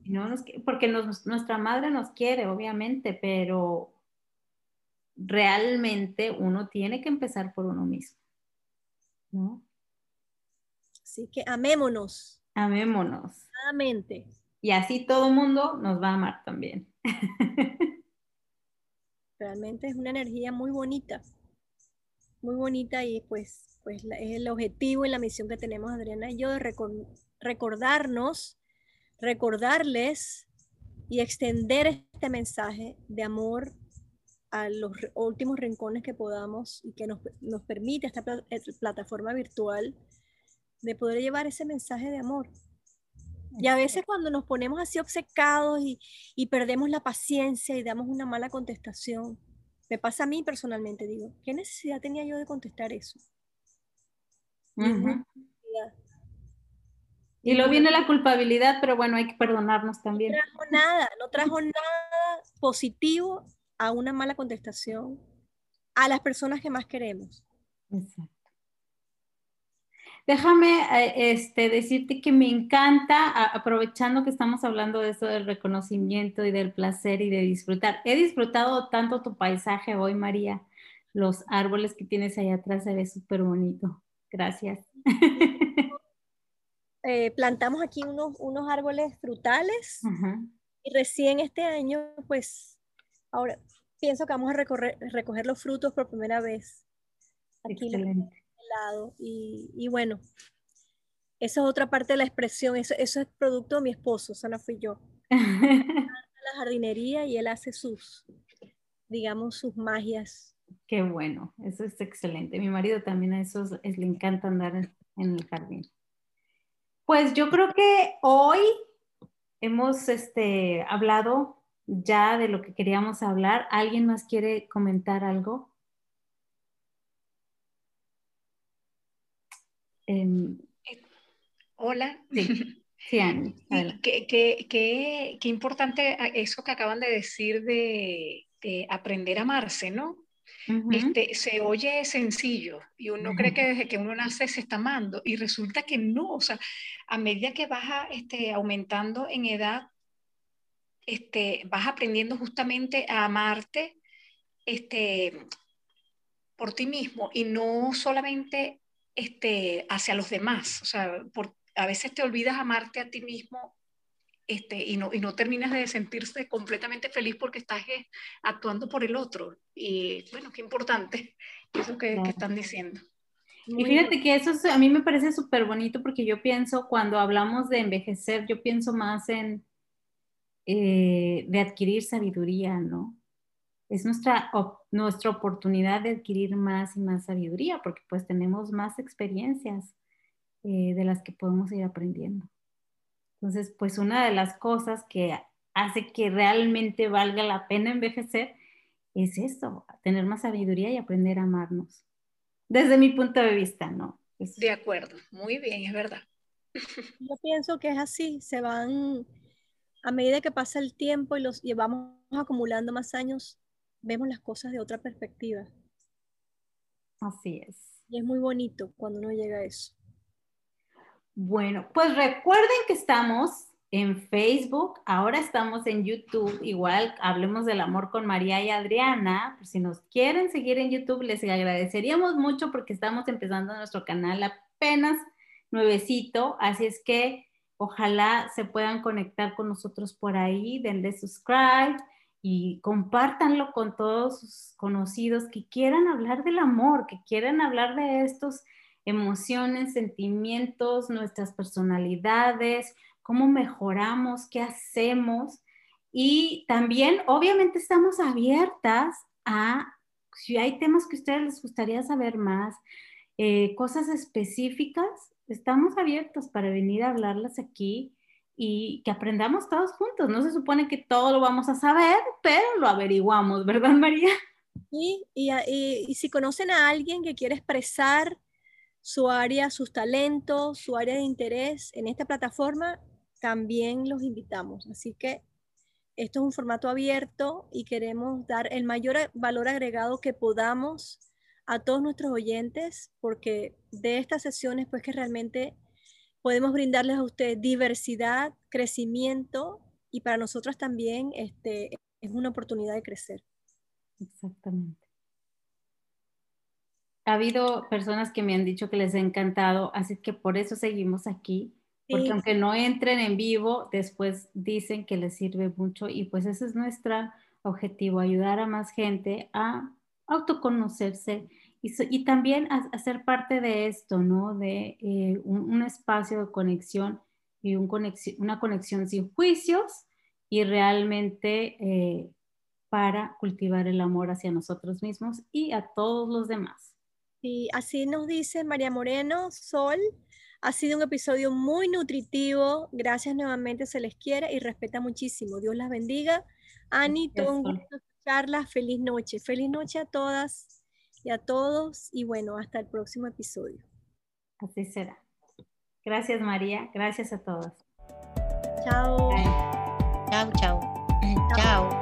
no porque nuestra madre nos quiere, obviamente, pero realmente uno tiene que empezar por uno mismo, ¿no? Así que amémonos. Amémonos. Amamente. Y así todo el mundo nos va a amar también. Realmente es una energía muy bonita, muy bonita y pues, pues es el objetivo y la misión que tenemos Adriana y yo de recordarnos, recordarles y extender este mensaje de amor a los últimos rincones que podamos y que nos, nos permite esta plataforma virtual de poder llevar ese mensaje de amor. Y a veces cuando nos ponemos así obcecados y, perdemos la paciencia y damos una mala contestación, me pasa a mí personalmente, digo, ¿qué necesidad tenía yo de contestar eso? Y luego viene la culpabilidad, pero bueno, hay que perdonarnos también. No trajo nada, no trajo nada positivo a una mala contestación a las personas que más queremos. Exacto. Déjame eh, este, decirte que me encanta, aprovechando que estamos hablando de eso del reconocimiento y del placer y de disfrutar. He disfrutado tanto tu paisaje hoy, María. Los árboles que tienes allá atrás se ve súper bonito. Gracias. [LAUGHS] Eh, plantamos aquí unos, unos árboles frutales y recién este año, pues, ahora pienso que vamos a recoger los frutos por primera vez. Aquí Excelente lado. Y, bueno, esa es otra parte de la expresión, eso, eso es producto de mi esposo, esa no fui yo. [LAUGHS] la jardinería y él hace sus, digamos, sus magias. Qué bueno, eso es excelente. Mi marido también a eso le encanta andar en, en el jardín. Pues yo creo que hoy hemos este, hablado ya de lo que queríamos hablar. ¿Alguien más quiere comentar algo? Em, hola. Sí, [LAUGHS] Qué, importante eso que acaban de decir de, aprender a amarse, ¿no? Este, se oye sencillo y uno cree que desde que uno nace se está amando y resulta que no, o sea, a medida que vas este, aumentando en edad, este, vas aprendiendo justamente a amarte este, por ti mismo y no solamente este, hacia los demás. O sea, por, a veces te olvidas amarte a ti mismo este, y, no, y no terminas de sentirse completamente feliz porque estás eh, actuando por el otro. Y bueno, qué importante [LAUGHS] eso que, que están diciendo. Y fíjate que eso a mí me parece súper bonito porque yo pienso, cuando hablamos de envejecer, yo pienso más en eh, de adquirir sabiduría, ¿no? es nuestra, nuestra oportunidad de adquirir más y más sabiduría, porque pues tenemos más experiencias eh, de las que podemos ir aprendiendo. Entonces, pues una de las cosas que hace que realmente valga la pena envejecer es eso, tener más sabiduría y aprender a amarnos. Desde mi punto de vista, ¿no? De acuerdo, muy bien, es verdad. [LAUGHS] Yo pienso que es así, se van, a medida que pasa el tiempo y los llevamos acumulando más años, vemos las cosas de otra perspectiva. Así es. Y es muy bonito cuando uno llega a eso. Bueno, pues recuerden que estamos en Facebook, ahora estamos en YouTube, igual hablemos del amor con María y Adriana, si nos quieren seguir en YouTube les agradeceríamos mucho porque estamos empezando nuestro canal apenas nuevecito, así es que ojalá se puedan conectar con nosotros por ahí, denle subscribe y compártanlo con todos sus conocidos que quieran hablar del amor, que quieran hablar de estos emociones, sentimientos, nuestras personalidades, cómo mejoramos, qué hacemos. Y también, obviamente, estamos abiertas a, si hay temas que a ustedes les gustaría saber más, eh, cosas específicas, estamos abiertos para venir a hablarlas aquí y que aprendamos todos juntos. No se supone que todo lo vamos a saber, pero lo averiguamos, ¿verdad, María? y, y si conocen a alguien que quiere expresar su área, sus talentos, su área de interés en esta plataforma, también los invitamos. Así que esto es un formato abierto y queremos dar el mayor valor agregado que podamos a todos nuestros oyentes, porque de estas sesiones, pues que realmente podemos brindarles a ustedes diversidad, crecimiento y para nosotros también este, es una oportunidad de crecer. Exactamente. Ha habido personas que me han dicho que les ha encantado, así que por eso seguimos aquí porque aunque no entren en vivo, después dicen que les sirve mucho y pues ese es nuestro objetivo, ayudar a más gente a autoconocerse y, y también a, ser parte de esto, ¿no? De eh, un, espacio de conexión y un conexión, una conexión sin juicios y realmente eh, para cultivar el amor hacia nosotros mismos y a todos los demás. Y así nos dice María Moreno, Sol, ha sido un episodio muy nutritivo. Gracias nuevamente, se les quiere y respeta muchísimo. Dios las bendiga. Ani, todo un gusto escucharla. Feliz noche. Feliz noche a todas y a todos. Y bueno, hasta el próximo episodio. Así será. Gracias, María. Gracias a todos. Chao. Chao, chao. Chao.